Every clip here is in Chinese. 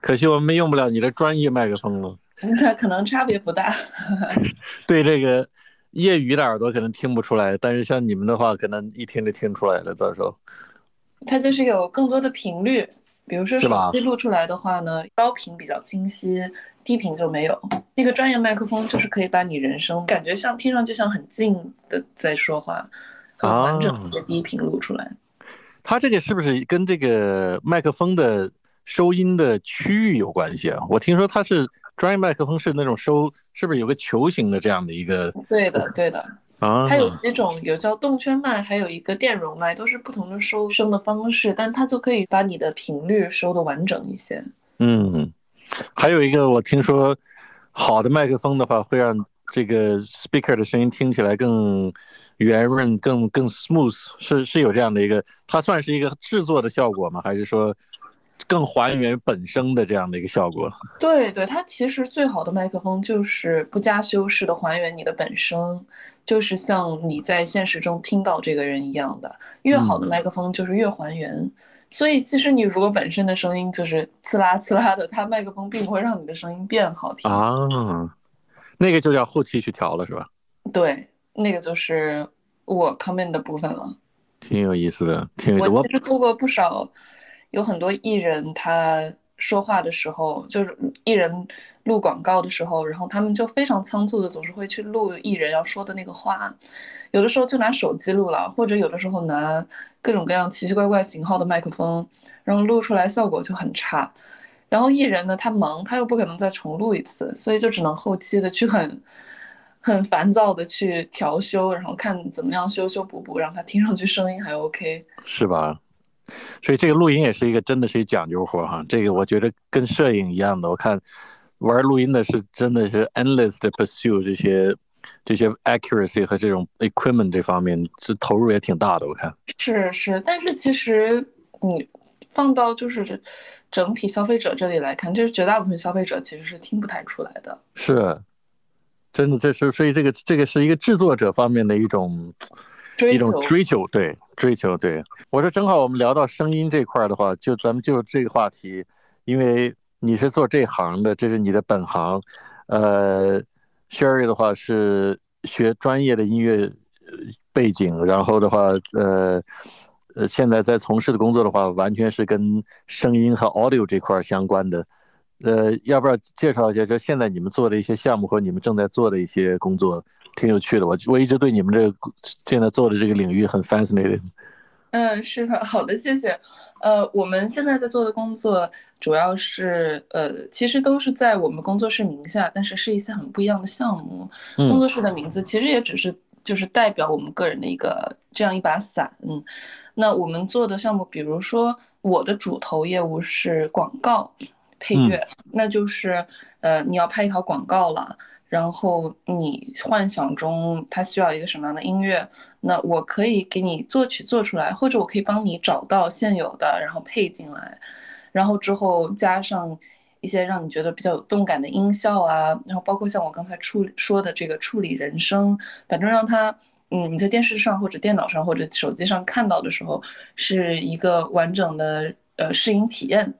可惜我们用不了你的专业麦克风了。那可能差别不大。对这个业余的耳朵可能听不出来，但是像你们的话，可能一听就听出来了。到时候，它就是有更多的频率，比如说手机录出来的话呢，高频比较清晰，低频就没有。那个专业麦克风就是可以把你人声感觉像听上去像很近的在说话，很完整啊的低频录出来。它这个是不是跟这个麦克风的收音的区域有关系啊？我听说它是专业麦克风是那种收，是不是有个球形的这样的一个对的，对的。啊？它有几种，有叫动圈麦，还有一个电容麦，都是不同的收声的方式，但它就可以把你的频率收的完整一些。嗯，还有一个我听说，好的麦克风的话会让这个 speaker 的声音听起来更圆润、更更 smooth，是是有这样的一个，它算是一个制作的效果吗？还是说更还原本声的这样的一个效果？对对，它其实最好的麦克风就是不加修饰的还原你的本声，就是像你在现实中听到这个人一样的。越好的麦克风就是越还原。所以其实你如果本身的声音就是刺啦刺啦的，它麦克风并不会让你的声音变好听。啊，那个就叫后期去调了，是吧？对，那个就是我 comment 的部分了。挺有意思的，挺有意思。我我其实做过不少，有很多艺人他说话的时候，就是艺人录广告的时候，然后他们就非常仓促的，总是会去录艺人要说的那个话，有的时候就拿手机录了，或者有的时候拿各种各样奇奇怪怪型号的麦克风，然后录出来效果就很差。然后艺人呢，他忙，他又不可能再重录一次，所以就只能后期的去很很烦躁的去调修，然后看怎么样修修补补，让他听上去声音还 OK。是吧？所以这个录音也是一个真的是一讲究活哈。这个我觉得跟摄影一样的，我看玩录音的是真的是 endless 的 pursue 这些这些 accuracy 和这种 equipment 这方面，是投入也挺大的。我看是是，但是其实你放到就是整体消费者这里来看，就是绝大部分消费者其实是听不太出来的。是真的，这是所以这个这个是一个制作者方面的一种一种追求对追求，对我说正好我们聊到声音这块儿的话，就咱们就这个话题，因为你是做这行的，这是你的本行，呃，Sherry 的话是学专业的音乐呃背景，然后的话，呃。呃，现在在从事的工作的话，完全是跟声音和 audio 这块儿相关的。呃，要不要介绍一下，就现在你们做的一些项目和你们正在做的一些工作，挺有趣的。我我一直对你们这个现在做的这个领域很 fascinated。嗯，是的，好的，谢谢。呃，我们现在在做的工作主要是呃，其实都是在我们工作室名下，但是是一些很不一样的项目。工嗯作室的名字其实也只是就是代表我们个人的一个这样一把伞。嗯，那我们做的项目，比如说我的主投业务是广告配乐，那就是呃，你要拍一条广告了。然后你幻想中他需要一个什么样的音乐，那我可以给你作曲做出来，或者我可以帮你找到现有的，然后配进来，然后之后加上一些让你觉得比较有动感的音效啊，然后包括像我刚才处说的这个处理人声，反正让它，嗯，你在电视上或者电脑上或者手机上看到的时候，是一个完整的呃视音体验。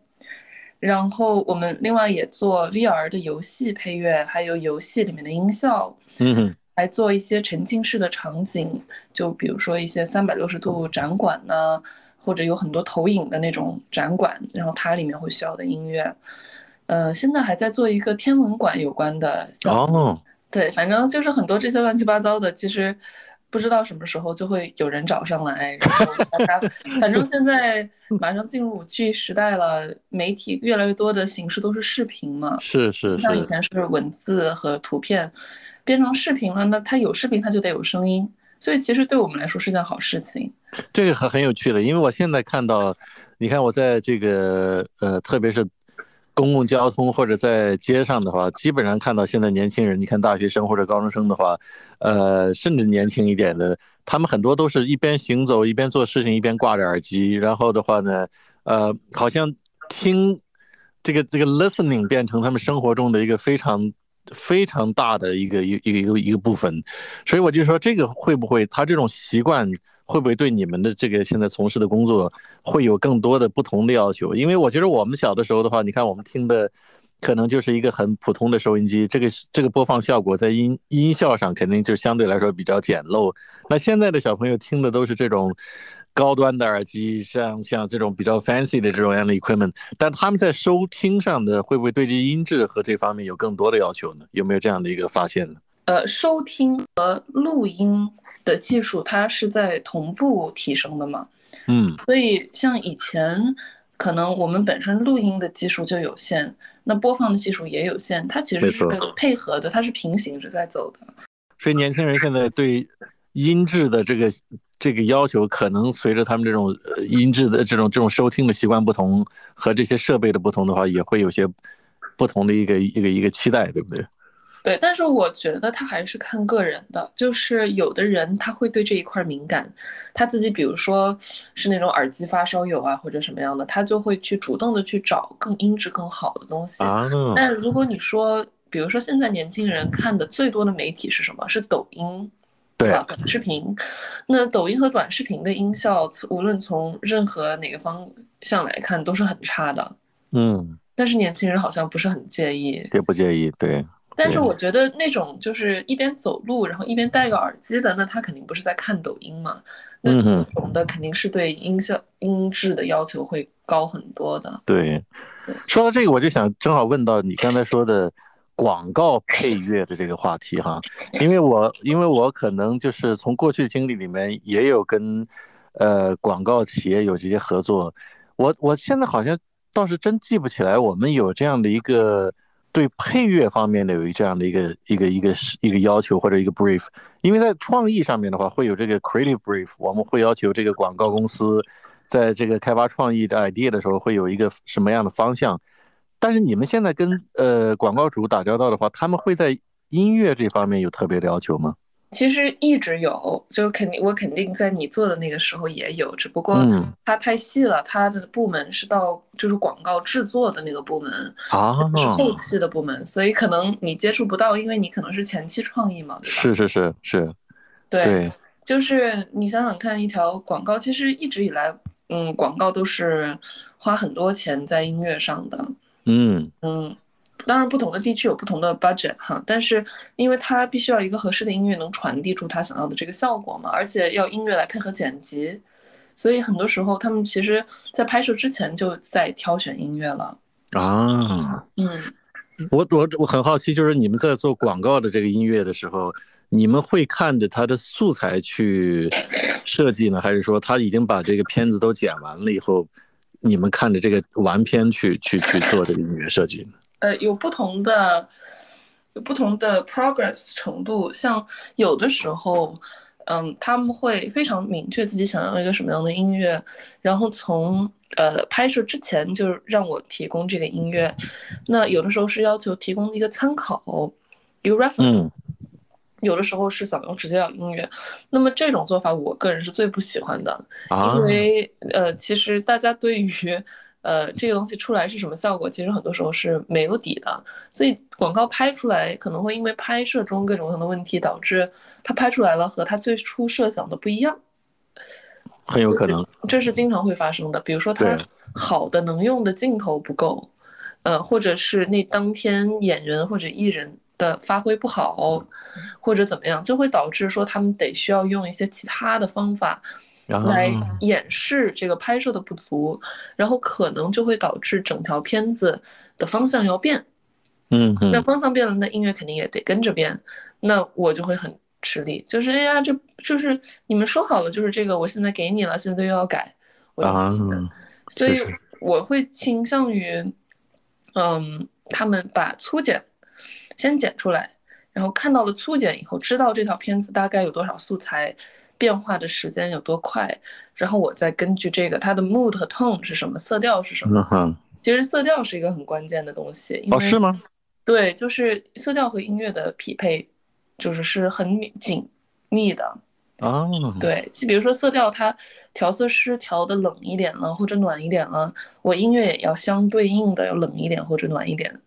然后我们另外也做 VR 的游戏配乐，还有游戏里面的音效，嗯哼，来做一些沉浸式的场景，就比如说一些三百六十度展馆呢，或者有很多投影的那种展馆，然后它里面会需要的音乐。呃，现在还在做一个天文馆有关的哦，对，反正就是很多这些乱七八糟的，其实不知道什么时候就会有人找上来，然后大家，反正现在马上进入五 G 时代了，媒体越来越多的形式都是视频嘛，是是像以，前是文字和图片，变成视频了，那它有视频它就得有声音，所以其实对我们来说是件好事情。这个很很有趣的，因为我现在看到，你看我在这个呃，特别是公共交通或者在街上的话，基本上看到现在年轻人，你看大学生或者高中生的话，呃，甚至年轻一点的，他们很多都是一边行走一边做事情，一边挂着耳机，然后的话呢，呃，好像听这个这个 listening 变成他们生活中的一个非常。非常大的一个一一个一个一个部分，所以我就说这个会不会他这种习惯会不会对你们的这个现在从事的工作会有更多的不同的要求？因为我觉得我们小的时候的话，你看我们听的可能就是一个很普通的收音机，这个这个播放效果在音音效上肯定就相对来说比较简陋。那现在的小朋友听的都是这种高端的耳机，像像这种比较 fancy 的这种样的 equipment，但他们在收听上的会不会对这音质和这方面有更多的要求呢？有没有这样的一个发现呢？呃，收听和录音的技术，它是在同步提升的嘛？嗯，所以像以前，可能我们本身录音的技术就有限，那播放的技术也有限，它其实是配合的，它是平行着在走的。所以年轻人现在对音质的这个这个要求，可能随着他们这种音质的这种这种收听的习惯不同和这些设备的不同的话，也会有些不同的一个一个一个期待，对不对？对，但是我觉得他还是看个人的，就是有的人他会对这一块敏感，他自己比如说是那种耳机发烧友啊或者什么样的，他就会去主动的去找更音质更好的东西。啊，但如果你说，比如说现在年轻人看的最多的媒体是什么？是抖音，对吧？短视频，那抖音和短视频的音效，无论从任何哪个方向来看都是很差的。嗯，但是年轻人好像不是很介意，也不介意，对。但是我觉得那种就是一边走路，然后一边戴个耳机的，那他肯定不是在看抖音嘛。嗯那种的肯定是对音效音质的要求会高很多的。对，说到这个，我就想正好问到你刚才说的广告配乐的这个话题哈，因为我因为我可能就是从过去经历里面也有跟呃广告企业有这些合作，我我现在好像倒是真记不起来我们有这样的一个。对配乐方面的有一这样的一个一个一个一个要求或者一个 brief，因为在创意上面的话会有这个 creative brief，我们会要求这个广告公司在这个开发创意的 idea 的时候会有一个什么样的方向，但是你们现在跟呃广告主打交道的话，他们会在音乐这方面有特别的要求吗？其实一直有，就是肯定我肯定在你做的那个时候也有，只不过它太细了，它的部门是到就是广告制作的那个部门啊，是后期的部门，所以可能你接触不到，因为你可能是前期创意嘛，对吧？是是是是，对，就是你想想看，一条广告其实一直以来，嗯，广告都是花很多钱在音乐上的，嗯。嗯。当然，不同的地区有不同的 budget 哈，但是因为它必须要一个合适的音乐能传递出他想要的这个效果嘛，而且要音乐来配合剪辑，所以很多时候他们其实在拍摄之前就在挑选音乐了啊。嗯，我我我很好奇，就是你们在做广告的这个音乐的时候，你们会看着它的素材去设计呢，还是说他已经把这个片子都剪完了以后，你们看着这个完片去去去做这个音乐设计呢？呃，有不同的，有不同的 progress 程度。像有的时候，嗯，他们会非常明确自己想要一个什么样的音乐，然后从呃拍摄之前就让我提供这个音乐。那有的时候是要求提供一个参考，一个 reference。有的时候是想要直接要音乐。那么这种做法，我个人是最不喜欢的，因为呃，其实大家对于呃，这个东西出来是什么效果？其实很多时候是没有底的，所以广告拍出来可能会因为拍摄中各种各样的问题，导致它拍出来了和它最初设想的不一样，很有可能，这是经常会发生的。比如说，它好的能用的镜头不够，呃，或者是那当天演员或者艺人的发挥不好，或者怎么样，就会导致说他们得需要用一些其他的方法。来掩饰这个拍摄的不足，然后可能就会导致整条片子的方向要变。嗯，那方向变了，那音乐肯定也得跟着变。那我就会很吃力，就是哎呀，这就是你们说好了，就是这个，我现在给你了，现在又要改。我啊，所以我会倾向于，嗯，他们把粗剪先剪出来，然后看到了粗剪以后，知道这条片子大概有多少素材。变化的时间有多快，然后我再根据这个它的 mood 和 tone 是什么，色调是什么。其实色调是一个很关键的东西。哦，是吗？对，就是色调和音乐的匹配，就是是很紧密的。哦。对，就比如说色调，它调色师调的冷一点了，或者暖一点了，我音乐也要相对应的要冷一点或者暖一点。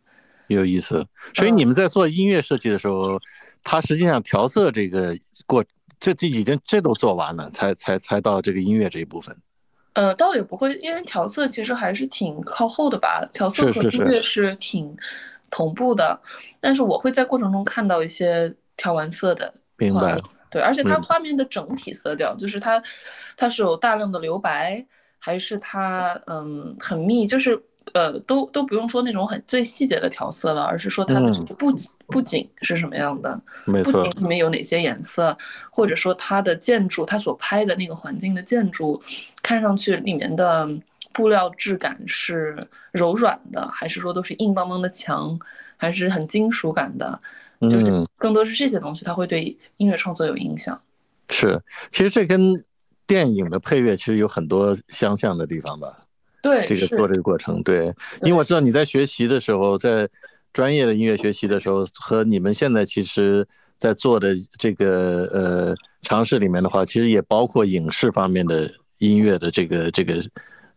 有意思。所以你们在做音乐设计的时候，它实际上调色这个过。这这已经这都做完了，才才才到这个音乐这一部分。呃，倒也不会，因为调色其实还是挺靠后的吧，调色和音乐是挺同步的。但是我会在过程中看到一些调完色的。明白。对，而且它画面的整体色调，就是它它是有大量的留白，还是它嗯很密，就是呃都都不用说那种很最细节的调色了，而是说它的布景布景是什么样的，布景里面有哪些颜色，或者说它的建筑，它所拍的那个环境的建筑，看上去里面的布料质感是柔软的，还是说都是硬邦邦的墙，还是很金属感的。就是更多是这些东西，它会对音乐创作有影响。是，其实这跟电影的配乐其实有很多相像的地方吧？对，这个做这个过程，对，因为我知道你在学习的时候，在专业的音乐学习的时候，和你们现在其实在做的这个呃尝试里面的话，其实也包括影视方面的音乐的这个这个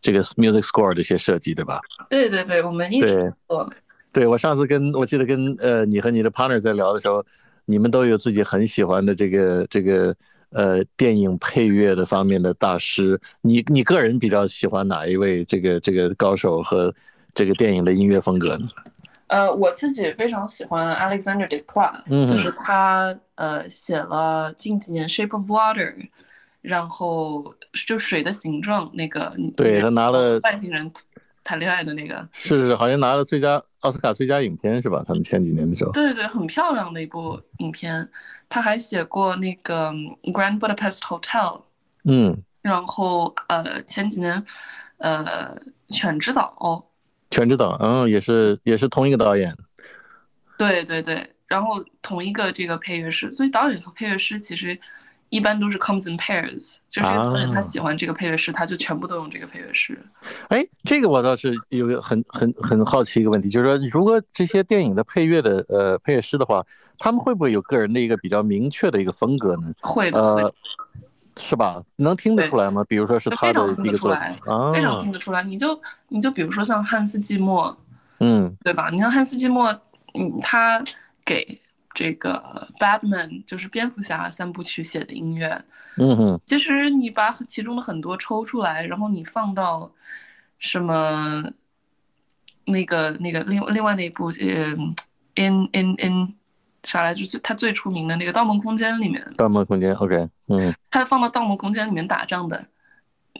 这个 music score 这些设计，对吧？对对对，我们一直做。对我上次跟我记得跟呃你和你的 partner 在聊的时候，你们都有自己很喜欢的这个这个呃电影配乐的方面的大师。你你个人比较喜欢哪一位这个这个高手和这个电影的音乐风格呢？呃，我自己非常喜欢 Alexander Desplat，就是他呃写了近几年 Shape of Water，然后就水的形状那个，对他拿了外星人。谈恋爱的那个是好像拿了最佳奥斯卡最佳影片是吧？他们前几年的时候，对对对，很漂亮的一部影片。他还写过那个《Grand Budapest Hotel》，嗯，然后呃前几年呃《犬之岛》，犬之岛，嗯，也是也是同一个导演，对对对，然后同一个这个配乐师，所以导演和配乐师其实。一般都是 comes in pairs，就是他喜欢这个配乐师，他就全部都用这个配乐师。哎，这个我倒是有个很很很好奇一个问题，就是说，如果这些电影的配乐的呃配乐师的话，他们会不会有个人的一个比较明确的一个风格呢？会的，呃，是吧？能听得出来吗？比如说是他的一个出来，非常听得出来。你就你就比如说像汉斯季默，嗯，对吧？你像汉斯季默，嗯，他给。这个 Batman 就是蝙蝠侠三部曲写的音乐，嗯哼，其实你把其中的很多抽出来，然后你放到什么那个那个另另外那部嗯 In In In 啥来着？最他最出名的那个《盗梦空间》里面，《盗梦空间》OK，嗯，他放到《盗梦空间》里面打仗的、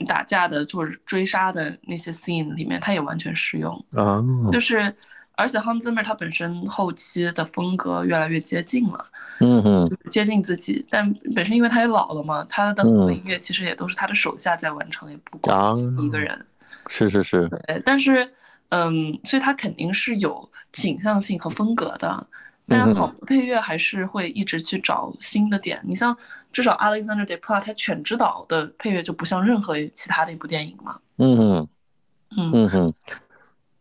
打架的、做追杀的那些 scene 里面，他也完全适用啊，就是。而且 Hans Zimmer 他本身后期的风格越来越接近了，嗯哼，接近自己。但本身因为他也老了嘛，他的很多音乐其实也都是他的手下在完成，也不光一个人。是是是。对，但是，嗯，所以他肯定是有倾向性和风格的。但好的配乐还是会一直去找新的点。你像至少 Alexander Desplat 他《犬之岛》的配乐就不像任何其他的一部电影嘛。嗯哼，嗯哼。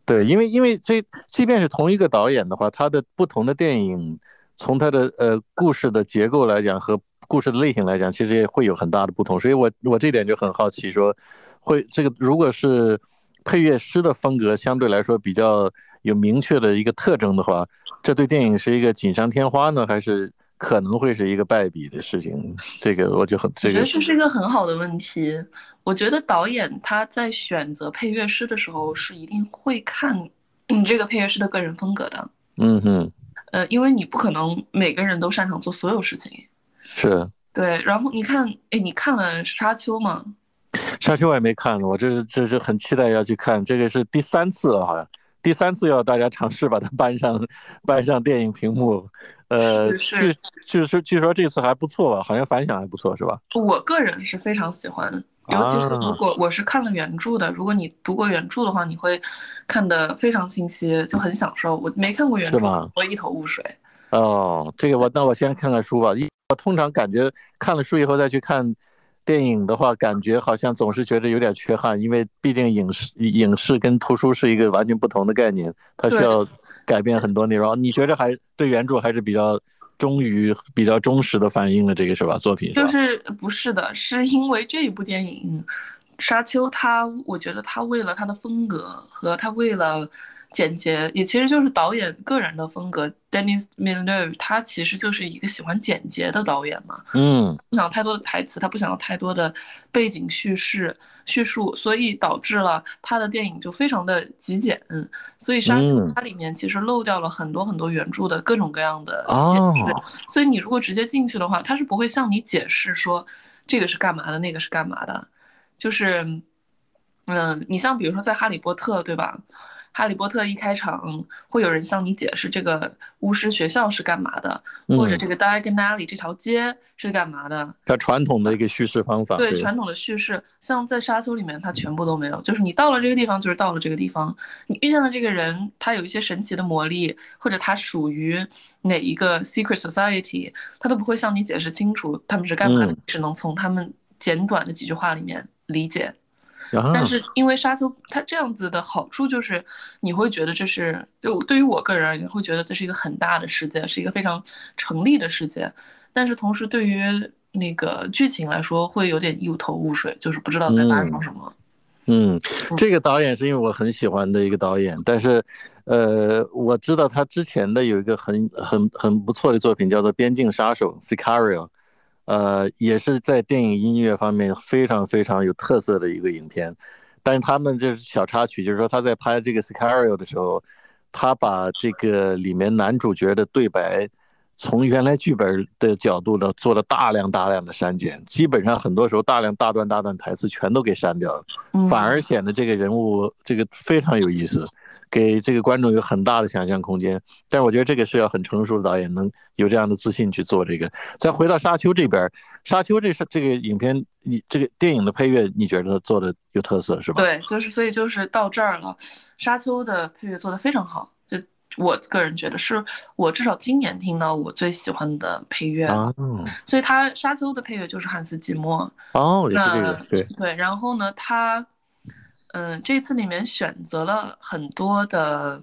对，因为因为这即便是同一个导演的话，他的不同的电影，从他的呃故事的结构来讲和故事的类型来讲，其实也会有很大的不同。所以我我这点就很好奇，说会这个如果是配乐师的风格相对来说比较有明确的一个特征的话，这对电影是一个锦上添花呢，还是？可能会是一个败笔的事情，这个我就很，我觉得这是一个很好的问题。我觉得导演他在选择配乐师的时候是一定会看你这个配乐师的个人风格的。嗯哼，呃，因为你不可能每个人都擅长做所有事情。是。对，然后你看，哎，你看了《沙丘》吗？《沙丘》我也没看，我这是这是很期待要去看，这个是第三次了，好像第三次要大家尝试把它搬上搬上电影屏幕。呃，据据说据说这次还不错吧？好像反响还不错，是吧？我个人是非常喜欢，尤其是如果我是看了原著的，如果你读过原著的话，你会看得非常清晰，就很享受。我没看过原著，我一头雾水。哦，这个我那我先看看书吧。一我通常感觉看了书以后再去看电影的话，感觉好像总是觉得有点缺憾，因为毕竟影视影视跟图书是一个完全不同的概念，它需要。改变很多内容，你觉得还对原著还是比较忠于、比较忠实的反映了这个是吧？作品就是不是的，是因为这一部电影《沙丘》，它我觉得它为了它的风格和它为了简洁，也其实就是导演个人的风格。Denis Villeneuve 他其实就是一个喜欢简洁的导演嘛，嗯，不想太多的台词，他不想要太多的背景叙事叙述，所以导致了他的电影就非常的极简。所以《沙丘》它里面其实漏掉了很多很多原著的各种各样的解释，所以你如果直接进去的话，他是不会向你解释说这个是干嘛的，那个是干嘛的，就是，嗯，你像比如说在《哈利波特》，对吧？哈利波特一开场会有人向你解释这个巫师学校是干嘛的，或者这个 Diagon Alley 这条街是干嘛的。它传统的一个叙事方法。对传统的叙事，像在沙丘里面，它全部都没有。就是你到了这个地方，就是到了这个地方。你遇见的这个人，他有一些神奇的魔力，或者他属于哪一个 secret society，他都不会向你解释清楚他们是干嘛的，只能从他们简短的几句话里面理解。但是因为沙丘它这样子的好处就是，你会觉得这是就对于我个人而言，会觉得这是一个很大的世界，是一个非常成立的世界。但是同时对于那个剧情来说，会有点一头雾水，就是不知道在发生什么。嗯，这个导演是因为我很喜欢的一个导演，但是，呃，我知道他之前的有一个很很很不错的作品，叫做《边境杀手》（Sicario）。呃，也是在电影音乐方面非常非常有特色的一个影片，但是他们就是小插曲，就是说他在拍这个《Scario》的时候，他把这个里面男主角的对白，从原来剧本的角度呢做了大量大量的删减，基本上很多时候大量大段大段台词全都给删掉了，反而显得这个人物这个非常有意思。给这个观众有很大的想象空间，但是我觉得这个是要很成熟的导演能有这样的自信去做这个。再回到《沙丘》这边，《沙丘》这是这个影片，你这个电影的配乐，你觉得它做的有特色是吧？对，就是所以就是到这儿了，《沙丘》的配乐做的非常好，就我个人觉得是我至少今年听到我最喜欢的配乐。哦，所以他《沙丘》的配乐就是汉斯季默。哦，也是这个，对对。然后呢，他。嗯，这次里面选择了很多的，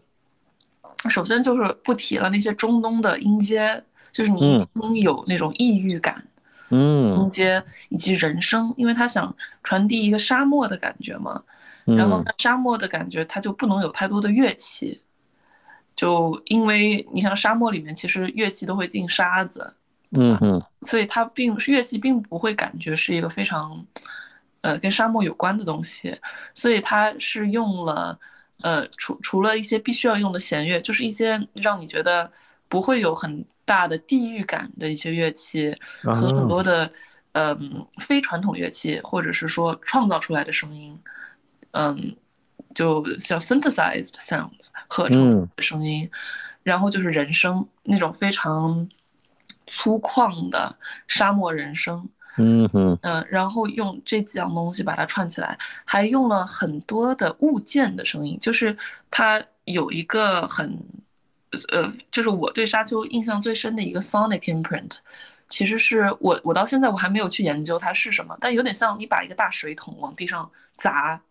首先就是不提了那些中东的音阶，就是你一听有那种异域感，嗯，音阶以及人声，因为他想传递一个沙漠的感觉嘛，然后沙漠的感觉它就不能有太多的乐器，就因为你像沙漠里面其实乐器都会进沙子，嗯嗯，所以它并乐器并不会感觉是一个非常。呃，跟沙漠有关的东西，所以它是用了，呃，除除了一些必须要用的弦乐，就是一些让你觉得不会有很大的地域感的一些乐器，和很多的，嗯，非传统乐器，或者是说创造出来的声音，嗯，就叫 synthesized sounds 合成的声音，然后就是人声，那种非常粗犷的沙漠人声。嗯哼，嗯，然后用这几样东西把它串起来，还用了很多的物件的声音，就是它有一个很，呃，就是我对沙丘印象最深的一个 sonic imprint，其实是我我到现在我还没有去研究它是什么，但有点像你把一个大水桶往地上砸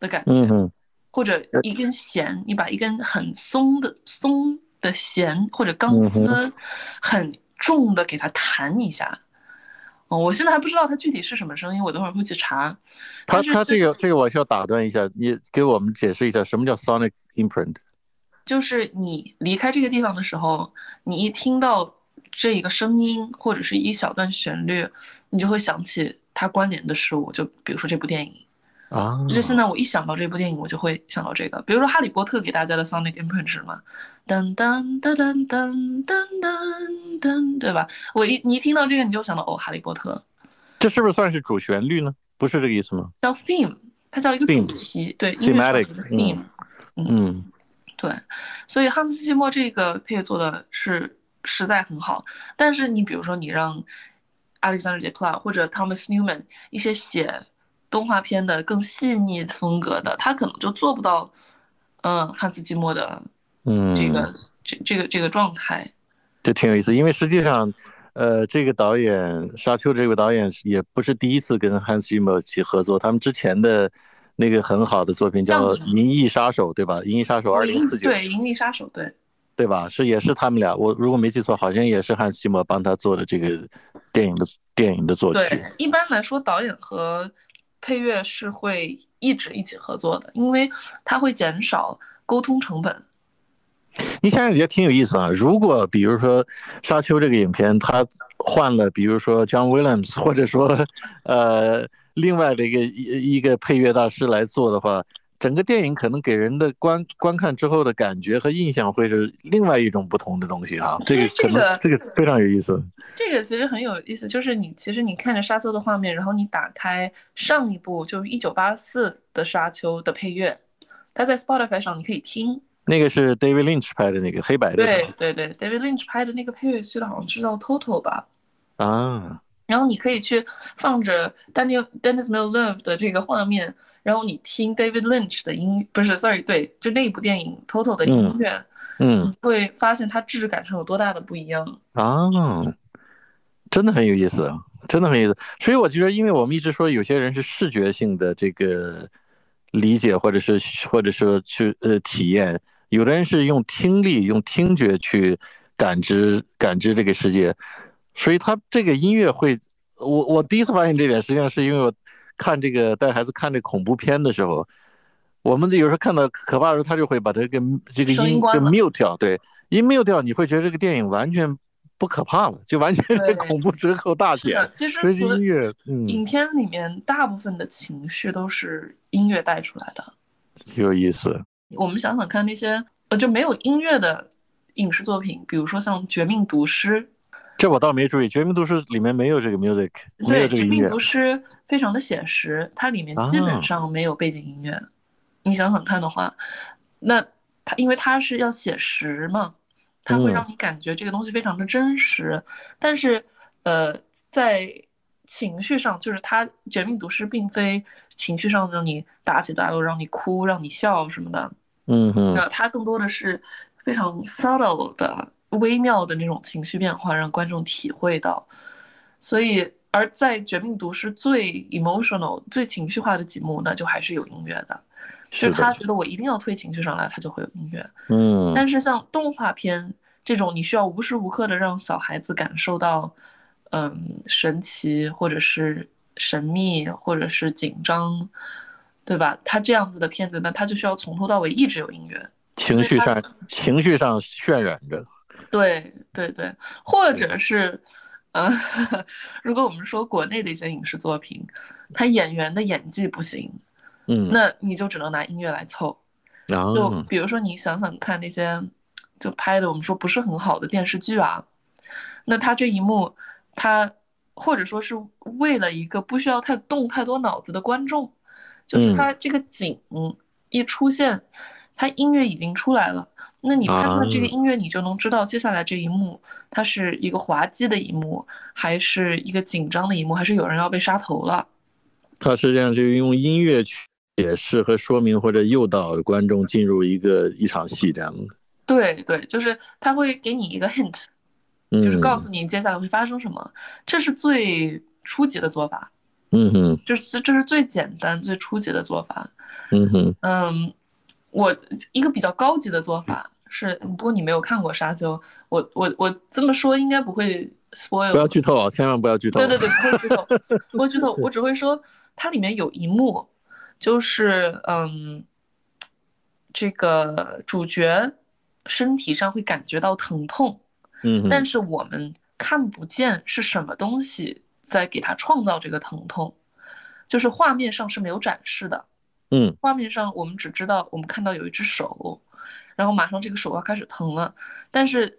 的感觉，或者一根弦，你把一根很松的松的弦或者钢丝很重的给它弹一下。哦，我现在还不知道它具体是什么声音，我等会儿会去查。它它这个这个我需要打断一下，你给我们解释一下什么叫 sonic imprint？就是你离开这个地方的时候，你一听到这一个声音或者是一小段旋律，你就会想起它关联的事物，就比如说这部电影。啊，就现在我一想到这部电影，我就会想到这个。比如说《哈利波特》给大家的 Sonic Imprint 是什么？噔噔噔噔噔噔噔噔，对吧？我一你一听到这个，你就想到哦，《哈利波特》。这是不是算是主旋律呢？不是这个意思吗？叫 Theme，它叫一个主题，对，Thematic Theme。嗯，对。所以汉斯季默这个配乐做的是实在很好，但是你比如说你让 Alexander Desplat 或者 Thomas Newman 一些写。动画片的更细腻风格的，他可能就做不到，嗯，汉斯季默的，嗯，这个这这个这个状态，这挺有意思。因为实际上，呃，这个导演沙丘这位导演也不是第一次跟汉斯季默起合作，他们之前的那个很好的作品叫《银翼杀手》，对吧？《银翼杀手二零四九》对，《银翼杀手》对，对吧？是也是他们俩，我如果没记错，好像也是汉斯季默帮他做的这个电影的电影的作曲。对，一般来说，导演和配乐是会一直一起合作的，因为它会减少沟通成本。你想想也挺有意思啊。如果比如说《沙丘》这个影片，它换了比如说 John Williams，或者说呃另外的一个一一个配乐大师来做的话，整个电影可能给人的观观看之后的感觉和印象会是另外一种不同的东西哈。这个可能这个非常有意思。这个其实很有意思，就是你其实你看着《沙丘》的画面，然后你打开上一部就是一九八四的《沙丘》的配乐，它在 Spotify 上你可以听。那个是 David Lynch 拍的那个黑白的。对对对，David Lynch 拍的那个配乐，记得好像是叫 Total 吧。啊。然后你可以去放着 Daniel Dennis Villeneuve 的这个画面，然后你听 David Lynch 的音，不是，sorry，对，就那一部电影 Total 的音乐，嗯，会发现它质感上有多大的不一样啊！真的很有意思，真的很有意思。所以我觉得，因为我们一直说有些人是视觉性的这个理解，或者是或者说去呃体验。有的人是用听力、用听觉去感知感知这个世界，所以他这个音乐会，我我第一次发现这点，实际上是因为我看这个带孩子看这恐怖片的时候，我们有时候看到可怕的时候，他就会把这个这个音给 mute 掉，对，一 mute 掉，你会觉得这个电影完全不可怕了，就完全是恐怖折扣大减。其实音乐，嗯，影片里面大部分的情绪都是音乐带出来的，挺有意思。我们想想看，那些呃就没有音乐的影视作品，比如说像《绝命毒师》，这我倒没注意，《绝命毒师》里面没有这个 music，对，《绝命毒师》非常的写实，它里面基本上没有背景音乐。你想想看的话，那它因为它是要写实嘛，它会让你感觉这个东西非常的真实。但是呃，在情绪上，就是它《绝命毒师》并非情绪上让你大起大落，让你哭，让你笑什么的。嗯哼，那它更多的是非常 subtle 的、微妙的那种情绪变化，让观众体会到。所以，而在《绝命毒师》最 emotional、最情绪化的几幕，那就还是有音乐的。是他觉得我一定要推情绪上来，他就会有音乐。嗯，但是像动画片这种，你需要无时无刻的让小孩子感受到，嗯，神奇或者是神秘或者是紧张。对吧？他这样子的片子，那他就需要从头到尾一直有音乐，情绪上情绪上渲染着。对对对，或者是，嗯，如果我们说国内的一些影视作品，他演员的演技不行，嗯，那你就只能拿音乐来凑。就比如说你想想看那些，就拍的我们说不是很好的电视剧啊，那他这一幕，他或者说是为了一个不需要太动太多脑子的观众。就是他这个景一出现，他音乐已经出来了，那你看到这个音乐，你就能知道接下来这一幕它是一个滑稽的一幕，还是一个紧张的一幕，还是有人要被杀头了。它实际上就是用音乐去解释和说明，或者诱导观众进入一个一场戏这样。对对，就是他会给你一个 hint，就是告诉你接下来会发生什么，这是最初级的做法。嗯哼，这是这是最简单、最初级的做法。嗯哼，嗯，我一个比较高级的做法是，不过你没有看过《沙丘》，我我我这么说应该不会 spoil。不要剧透啊，千万不要剧透。对对对，不会剧透，不会剧透。我只会说，它里面有一幕，就是嗯，这个主角身体上会感觉到疼痛，嗯，但是我们看不见是什么东西。在给他创造这个疼痛，就是画面上是没有展示的，嗯，画面上我们只知道我们看到有一只手，然后马上这个手要开始疼了，但是，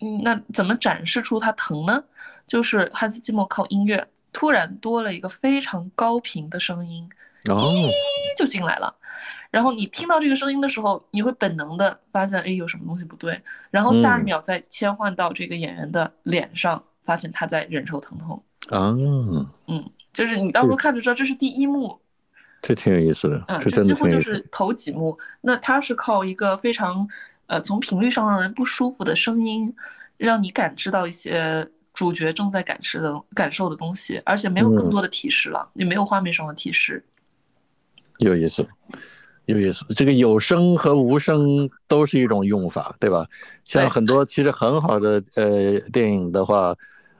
嗯，那怎么展示出它疼呢？就是汉斯季默靠音乐突然多了一个非常高频的声音，哦，就进来了，然后你听到这个声音的时候，你会本能的发现，哎，有什么东西不对，然后下一秒再切换到这个演员的脸上，发现他在忍受疼痛。啊，嗯，就是你到时候看就知道，这是第一幕，这挺有意思的，嗯，这真的几乎就是头几幕。那它是靠一个非常，呃，从频率上让人不舒服的声音，让你感知到一些主角正在感知的感受的东西，而且没有更多的提示了，也没有画面上的提示。有意思，有意思。这个有声和无声都是一种用法，对吧？像很多其实很好的呃电影的话。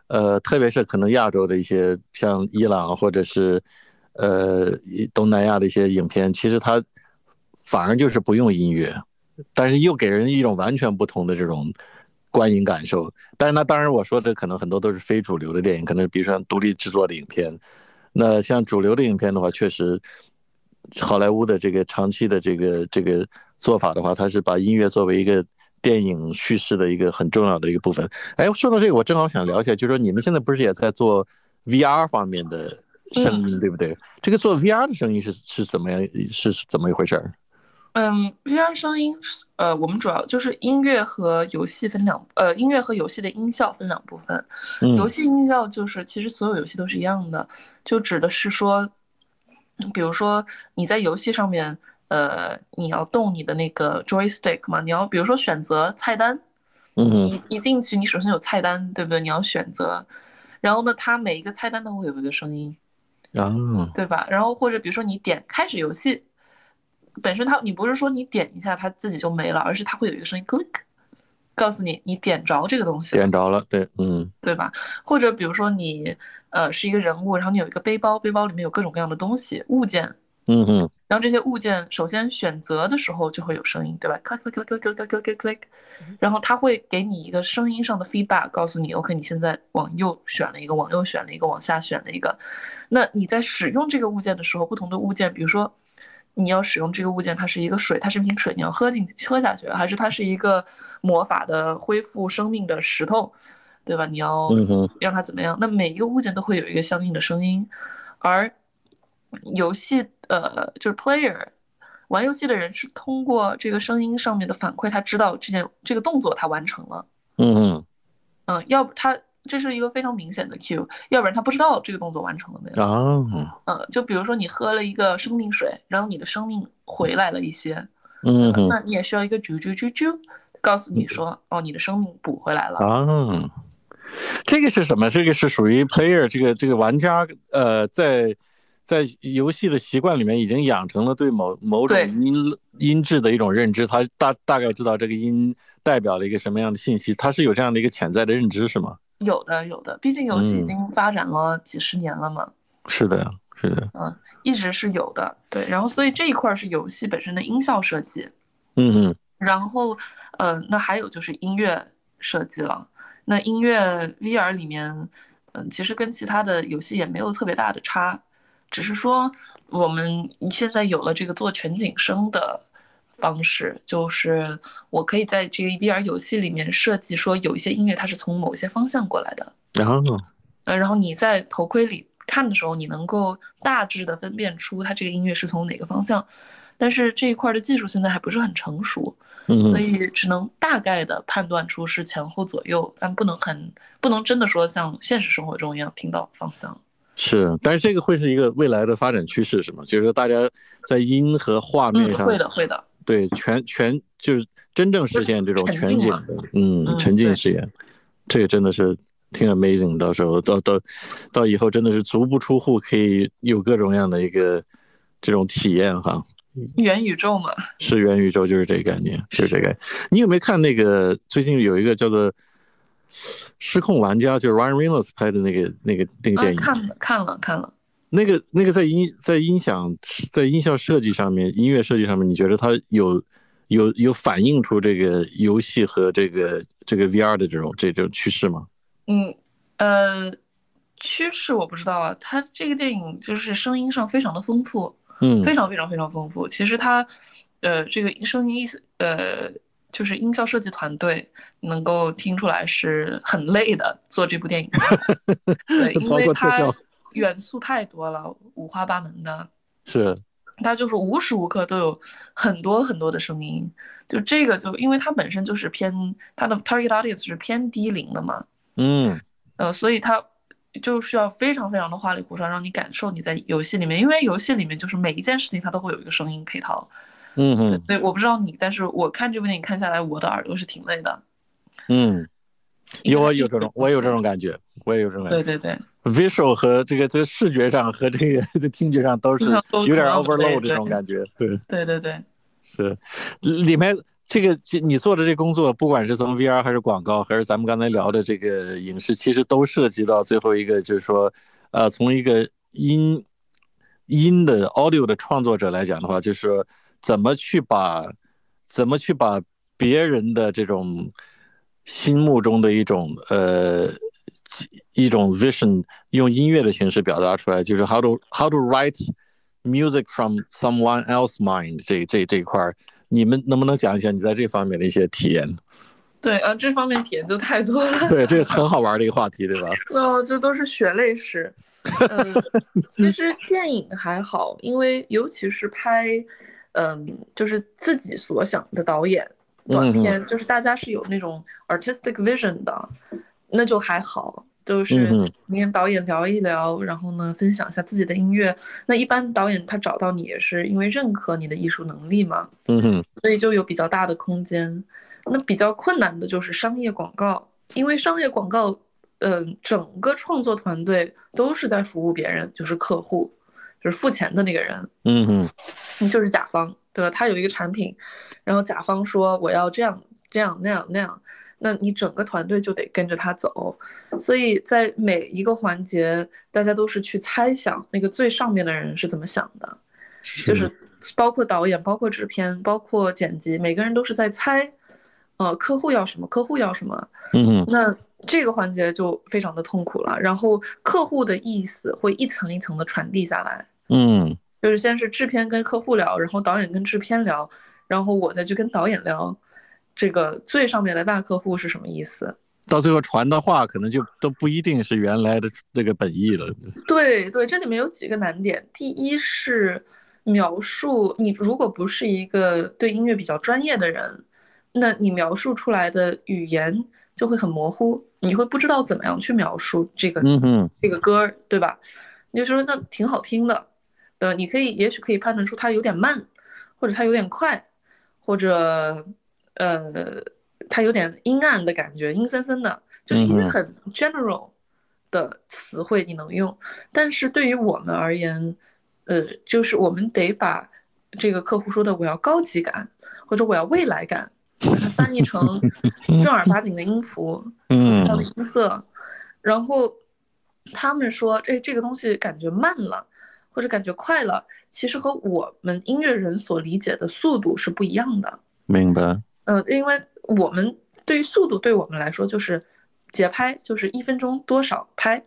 呃，特别是可能亚洲的一些，像伊朗或者是，呃，东南亚的一些影片，其实它反而就是不用音乐，但是又给人一种完全不同的这种观影感受。但是那当然我说的可能很多都是非主流的电影，可能比如说独立制作的影片。那像主流的影片的话，确实好莱坞的这个长期的这个这个做法的话，它是把音乐作为一个电影叙事的一个很重要的一个部分。哎，说到这个，我正好想聊一下，就是说你们现在不是也在做 VR 方面的声音，对不对？这个做 VR 的声音是是怎么样？是怎么一回事儿？嗯，VR 声音，呃，我们主要就是音乐和游戏分两，呃，音乐和游戏的音效分两部分。游戏音效就是其实所有游戏都是一样的，就指的是说，比如说你在游戏上面，呃，你要动你的那个 joystick 嘛，你要比如说选择菜单，嗯，你一进去你首先有菜单，对不对？你要选择，然后呢，它每一个菜单都会有一个声音，啊，对吧？然后或者比如说你点开始游戏。本身它，你不是说你点一下它自己就没了，而是它会有一个声音 click，告诉你你点着这个东西，点着了，对，嗯，对吧？或者比如说你呃是一个人物，然后你有一个背包，背包里面有各种各样的东西物件，嗯哼，然后这些物件首先选择的时候就会有声音，对吧？click click click click click click click，然后它会给你一个声音上的 feedback，告诉你 OK，你现在往右选了一个，往右选了一个，往下选了一个。那你在使用这个物件的时候，不同的物件，比如说。你要使用这个物件，它是一个水，它是瓶水，你要喝进去喝下去，还是它是一个魔法的恢复生命的石头，对吧？你要让它怎么样？那每一个物件都会有一个相应的声音，而游戏呃就是 player 玩游戏的人是通过这个声音上面的反馈，他知道这件这个动作他完成了，嗯嗯嗯，要不他。这是一个非常明显的 Q，要不然他不知道这个动作完成了没有啊？嗯，就比如说你喝了一个生命水，然后你的生命回来了一些，嗯，那你也需要一个啾啾啾啾，告诉你说，哦，你的生命补回来了啊。这个是什么？这个是属于 player 这个这个玩家呃，在在游戏的习惯里面已经养成了对某某种音音质的一种认知，他大大概知道这个音代表了一个什么样的信息，他是有这样的一个潜在的认知，是吗？有的有的，毕竟游戏已经发展了几十年了嘛。是的，是的。嗯，一直是有的。对，然后所以这一块是游戏本身的音效设计。嗯嗯。然后，呃，那还有就是音乐设计了。那音乐 VR 里面，嗯，其实跟其他的游戏也没有特别大的差，只是说我们现在有了这个做全景声的。方式就是我可以在这个 VR 游戏里面设计，说有一些音乐它是从某些方向过来的，然后，呃，然后你在头盔里看的时候，你能够大致的分辨出它这个音乐是从哪个方向，但是这一块的技术现在还不是很成熟，所以只能大概的判断出是前后左右，但不能很不能真的说像现实生活中一样听到方向。是，但是这个会是一个未来的发展趋势，是吗？就是说大家在音和画面上，会的，会的。对，全全就是真正实现这种全景的，嗯，沉浸式演，这个真的是挺 amazing。到时候到到到以后真的是足不出户可以有各种各样的一个这种体验哈。元宇宙嘛，是元宇宙，就是这个概念，就是这个。你有没有看那个最近有一个叫做《失控玩家》，就是 Ryan Reynolds 拍的那个那个那个电影？看了看了看了。那个那个在音在音响在音效设计上面音乐设计上面，你觉得它有有有反映出这个游戏和这个这个 VR 的这种这种趋势吗？嗯呃，趋势我不知道啊。它这个电影就是声音上非常的丰富，嗯，非常非常非常丰富。其实它呃这个声音意思呃就是音效设计团队能够听出来是很累的做这部电影，对，因为它。元素太多了，五花八门的，是，它就是无时无刻都有很多很多的声音，就这个就因为它本身就是偏它的 target audience 是偏低龄的嘛，嗯，呃，所以它就需要非常非常的花里胡哨，让你感受你在游戏里面，因为游戏里面就是每一件事情它都会有一个声音配套，嗯嗯，对，我不知道你，但是我看这部电影看下来，我的耳朵是挺累的，嗯，有我有这种，我也有这种感觉，我也有这种感觉，对对。对。visual 和这个这个视觉上和这个听觉上都是有点 overload 这种感觉，对。对对对，是里面这个你做的这工作，不管是从 VR 还是广告，还是咱们刚才聊的这个影视，其实都涉及到最后一个，就是说，呃，从一个音音的 audio 的创作者来讲的话，就是说怎么去把怎么去把别人的这种心目中的一种呃一种 vision 用音乐的形式表达出来，就是 how to how to write music from someone else mind 这这这一块儿，你们能不能讲一下你在这方面的一些体验？对啊，这方面体验就太多了。对，这个很好玩的一个话题，对吧？哦，这都是血泪史。嗯，其实电影还好，因为尤其是拍，嗯，就是自己所想的导演短片，就是大家是有那种 artistic vision 的，那就还好。就是你跟导演聊一聊，然后呢，分享一下自己的音乐。那一般导演他找到你也是因为认可你的艺术能力嘛。嗯哼，所以就有比较大的空间。那比较困难的就是商业广告，因为商业广告，嗯，整个创作团队都是在服务别人，就是客户，就是付钱的那个人，嗯嗯，就是甲方，对吧？他有一个产品，然后甲方说我要这样这样那样那样，那你整个团队就得跟着他走，所以在每一个环节，大家都是去猜想那个最上面的人是怎么想的，就是包括导演、包括制片、包括剪辑，每个人都是在猜。呃，客户要什么？客户要什么？嗯，那这个环节就非常的痛苦了。然后客户的意思会一层一层的传递下来。嗯，就是先是制片跟客户聊，然后导演跟制片聊，然后我再去跟导演聊，这个最上面的大客户是什么意思？到最后传的话，可能就都不一定是原来的那个本意了。对对，这里面有几个难点。第一是描述，你如果不是一个对音乐比较专业的人。那你描述出来的语言就会很模糊，你会不知道怎么样去描述这个嗯这个歌，对吧？你就说那挺好听的，对吧？你可以也许可以判断出它有点慢，或者它有点快，或者呃它有点阴暗的感觉，阴森森的，就是一些很 general 的词汇你能用。但是对于我们而言，呃，就是我们得把这个客户说的我要高级感，或者我要未来感。把它翻译成正儿八经的音符，嗯，它的音色，然后他们说，哎，这个东西感觉慢了，或者感觉快了，其实和我们音乐人所理解的速度是不一样的。明白。嗯，因为我们对于速度，对我们来说就是节拍，就是一分钟多少拍，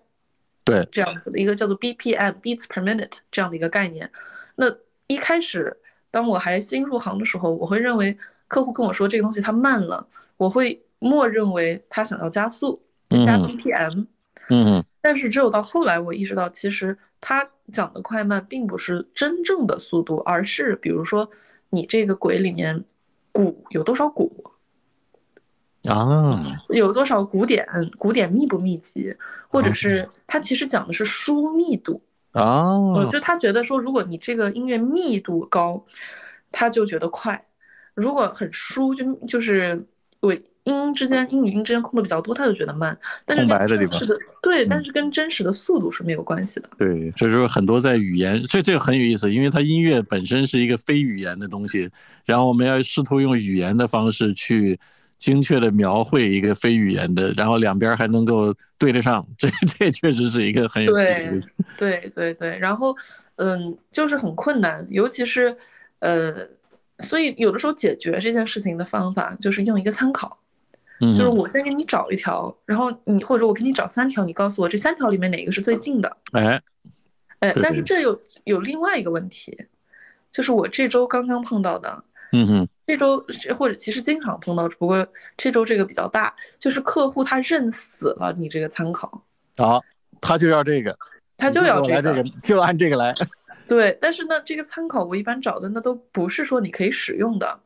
对，这样子的一个叫做 BPM（beats per minute） 这样的一个概念。那一开始，当我还新入行的时候，我会认为。客户跟我说这个东西它慢了，我会默认为他想要加速，加 BPM。嗯，但是只有到后来我意识到，其实他讲的快慢并不是真正的速度，而是比如说你这个轨里面鼓有多少鼓啊，有多少鼓点，鼓点密不密集，或者是他其实讲的是疏密度啊，就他觉得说如果你这个音乐密度高，他就觉得快。如果很疏，就就是尾音之间音与音之间空的比较多，他就觉得慢。但是跟真实的对，但是跟真实的速度是没有关系的。对，这是很多在语言，这这个很有意思，因为它音乐本身是一个非语言的东西，然后我们要试图用语言的方式去精确的描绘一个非语言的，然后两边还能够对得上，这这确实是一个很有对对对对，然后嗯，就是很困难，尤其是呃。所以有的时候解决这件事情的方法就是用一个参考，就是我先给你找一条，然后你或者我给你找三条，你告诉我这三条里面哪个是最近的。哎，哎，但是这有有另外一个问题，就是我这周刚刚碰到的，嗯哼，这周或者其实经常碰到，只不过这周这个比较大，就是客户他认死了你这个参考，好，他就要这个，他就要这个，就按这个来。对，但是呢，这个参考我一般找的那都不是说你可以使用的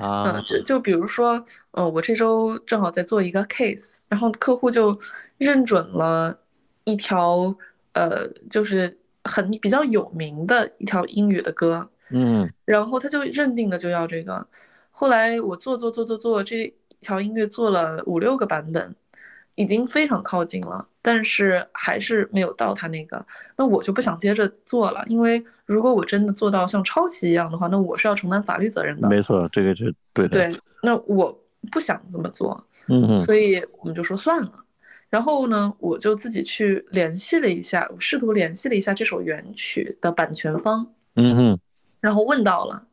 啊。嗯，就就比如说，呃，我这周正好在做一个 case，然后客户就认准了一条，呃，就是很比较有名的一条英语的歌，嗯，然后他就认定的就要这个。后来我做做做做做这条音乐做了五六个版本。已经非常靠近了，但是还是没有到他那个，那我就不想接着做了，因为如果我真的做到像抄袭一样的话，那我是要承担法律责任的。没错，这个是对的。对，那我不想这么做，嗯，所以我们就说算了。然后呢，我就自己去联系了一下，我试图联系了一下这首原曲的版权方，嗯哼，然后问到了，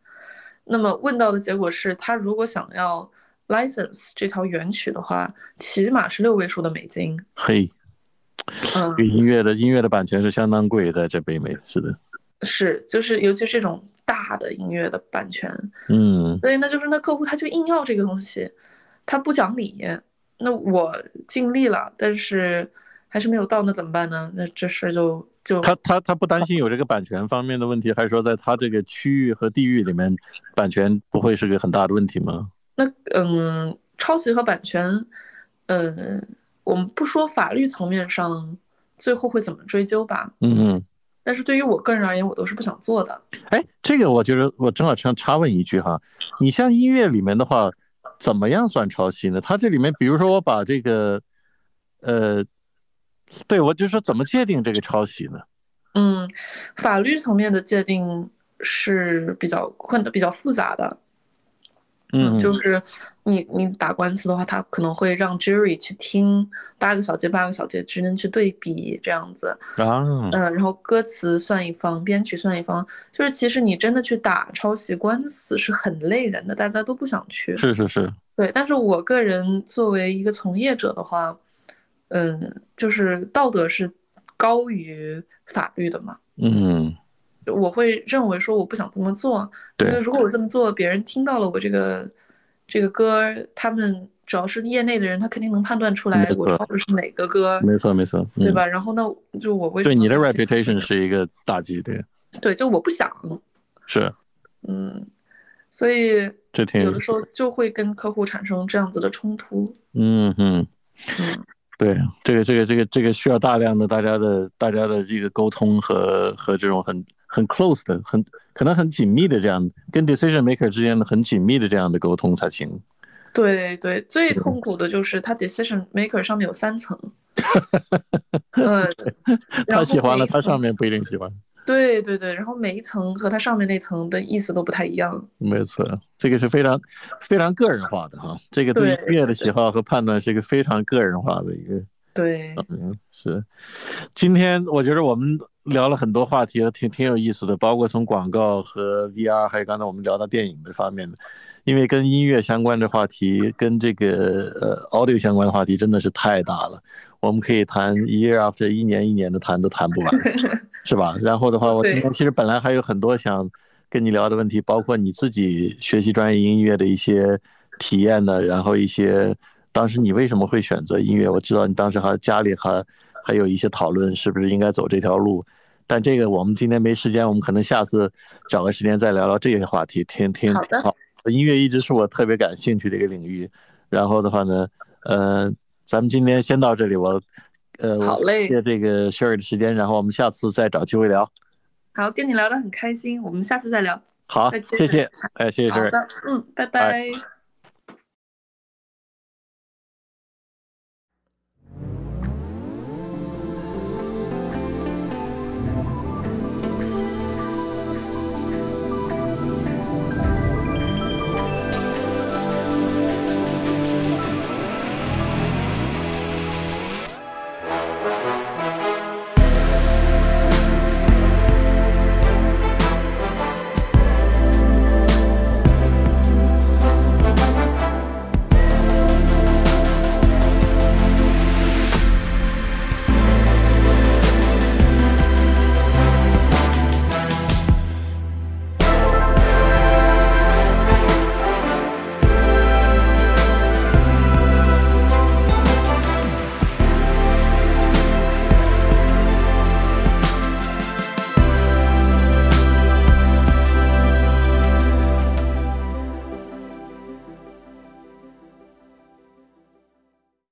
那么问到的结果是他如果想要 license 这条原曲的话，起码是六位数的美金。嘿，嗯这，个音乐的音乐的版权是相当贵的，在北美是的，是，就是尤其是这种大的音乐的版权，嗯所以那就是那客户他就硬要这个东西，他不讲理。那我尽力了，但是还是没有到，那怎么办呢？那这事儿就就他他他不担心有这个版权方面的问题，还是说在他这个区域和地域里面，版权不会是个很大的问题吗？那嗯，抄袭和版权，嗯，我们不说法律层面上最后会怎么追究吧，嗯嗯。但是对于我个人而言，我都是不想做的。哎，这个我觉得我正好想插问一句哈，你像音乐里面的话，怎么样算抄袭呢？它这里面，比如说我把这个，呃，对我就说怎么界定这个抄袭呢？嗯，法律层面的界定是比较困的、比较复杂的。嗯，就是你你打官司的话，他可能会让 jury 去听八个小节、八个小节之间去对比这样子。啊，嗯，然后歌词算一方，编曲算一方，就是其实你真的去打抄袭官司是很累人的，大家都不想去。是是是，对，但是我个人作为一个从业者的话，嗯，就是道德是高于法律的嘛。嗯，我会认为说我不想这么做，因为，如果我这么做，别人听到了我这个这个歌，他们只要是业内的人，他肯定能判断出来我唱的是哪个歌，没错没错，嗯？对吧？然后呢，就我为对你的 reputation 是一个打击，对，对，就我不想，是，嗯，所以这挺有的时候就会跟客户产生这样子的冲突，嗯嗯。嗯，对，这个这个这个这个需要大量的大家的大家的这个沟通和和这种很很 close 的很可能很紧密的这样跟 decision maker 之间的很紧密的这样的沟通才行。对对，最痛苦的就是它 decision maker 上面有三层，嗯，然他喜欢了，他上面不一定喜欢。对对对，然后每一层和它上面那层的意思都不太一样。没错，这个是非常非常个人化的哈。这个对音乐的喜好和判断是一个非常个人化的一个。对，嗯，是。今天我觉得我们聊了很多话题，挺挺有意思的，包括从广告和 VR，还有刚才我们聊到电影这方面的。因为跟音乐相关的话题，跟这个呃 audio 相关的话题真的是太大了，我们可以谈 year after 一年一年的谈都谈不完，是吧？然后的话，我今天其实本来还有很多想跟你聊的问题，包括你自己学习专业音乐的一些体验的，然后一些当时你为什么会选择音乐？我知道你当时还家里还还有一些讨论，是不是应该走这条路？但这个我们今天没时间，我们可能下次找个时间再聊聊这些话题，听听好。音乐一直是我特别感兴趣的一个领域。然后的话呢，呃，咱们今天先到这里，我呃，我好嘞谢这个 Sherry 的时间，然后我们下次再找机会聊。好，跟你聊得很开心，我们下次再聊。好再，见谢谢，哎，谢谢好 Sherry。的，嗯，拜拜拜